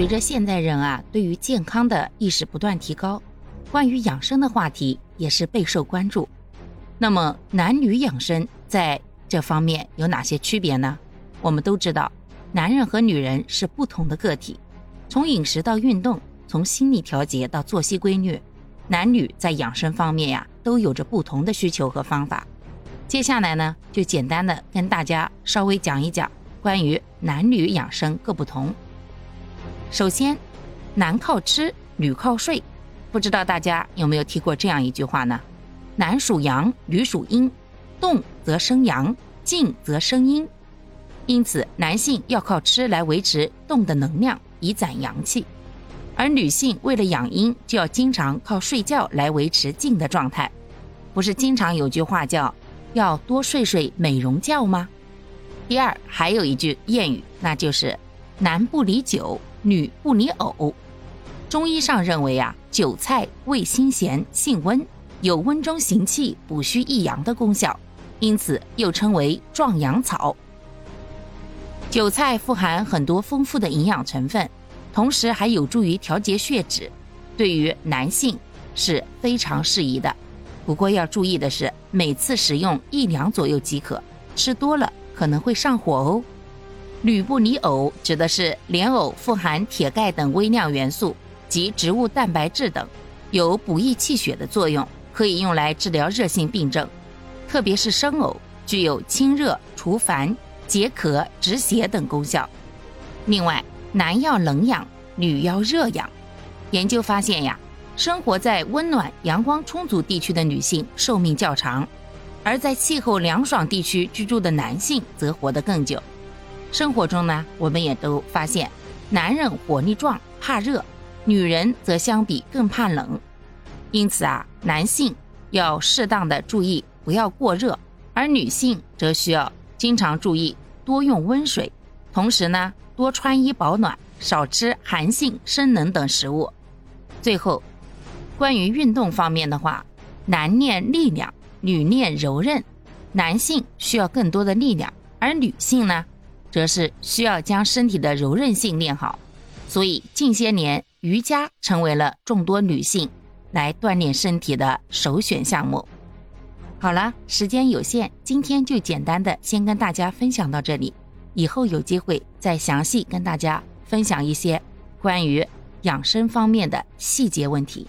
随着现代人啊对于健康的意识不断提高，关于养生的话题也是备受关注。那么男女养生在这方面有哪些区别呢？我们都知道，男人和女人是不同的个体，从饮食到运动，从心理调节到作息规律，男女在养生方面呀都有着不同的需求和方法。接下来呢，就简单的跟大家稍微讲一讲关于男女养生各不同。首先，男靠吃，女靠睡。不知道大家有没有听过这样一句话呢？男属阳，女属阴，动则生阳，静则生阴。因此，男性要靠吃来维持动的能量，以攒阳气；而女性为了养阴，就要经常靠睡觉来维持静的状态。不是经常有句话叫“要多睡睡美容觉”吗？第二，还有一句谚语，那就是“男不离酒”。女不离藕，中医上认为啊，韭菜味辛咸，性温，有温中行气、补虚益阳的功效，因此又称为壮阳草。韭菜富含很多丰富的营养成分，同时还有助于调节血脂，对于男性是非常适宜的。不过要注意的是，每次食用一两左右即可，吃多了可能会上火哦。吕布尼藕指的是莲藕富含铁、钙等微量元素及植物蛋白质等，有补益气血的作用，可以用来治疗热性病症。特别是生藕，具有清热、除烦、解渴、止血等功效。另外，男要冷养，女要热养。研究发现呀，生活在温暖、阳光充足地区的女性寿命较长，而在气候凉爽地区居住的男性则活得更久。生活中呢，我们也都发现，男人火力壮，怕热；女人则相比更怕冷。因此啊，男性要适当的注意，不要过热；而女性则需要经常注意，多用温水，同时呢，多穿衣保暖，少吃寒性生冷等食物。最后，关于运动方面的话，男练力量，女练柔韧。男性需要更多的力量，而女性呢？则是需要将身体的柔韧性练好，所以近些年瑜伽成为了众多女性来锻炼身体的首选项目。好了，时间有限，今天就简单的先跟大家分享到这里，以后有机会再详细跟大家分享一些关于养生方面的细节问题。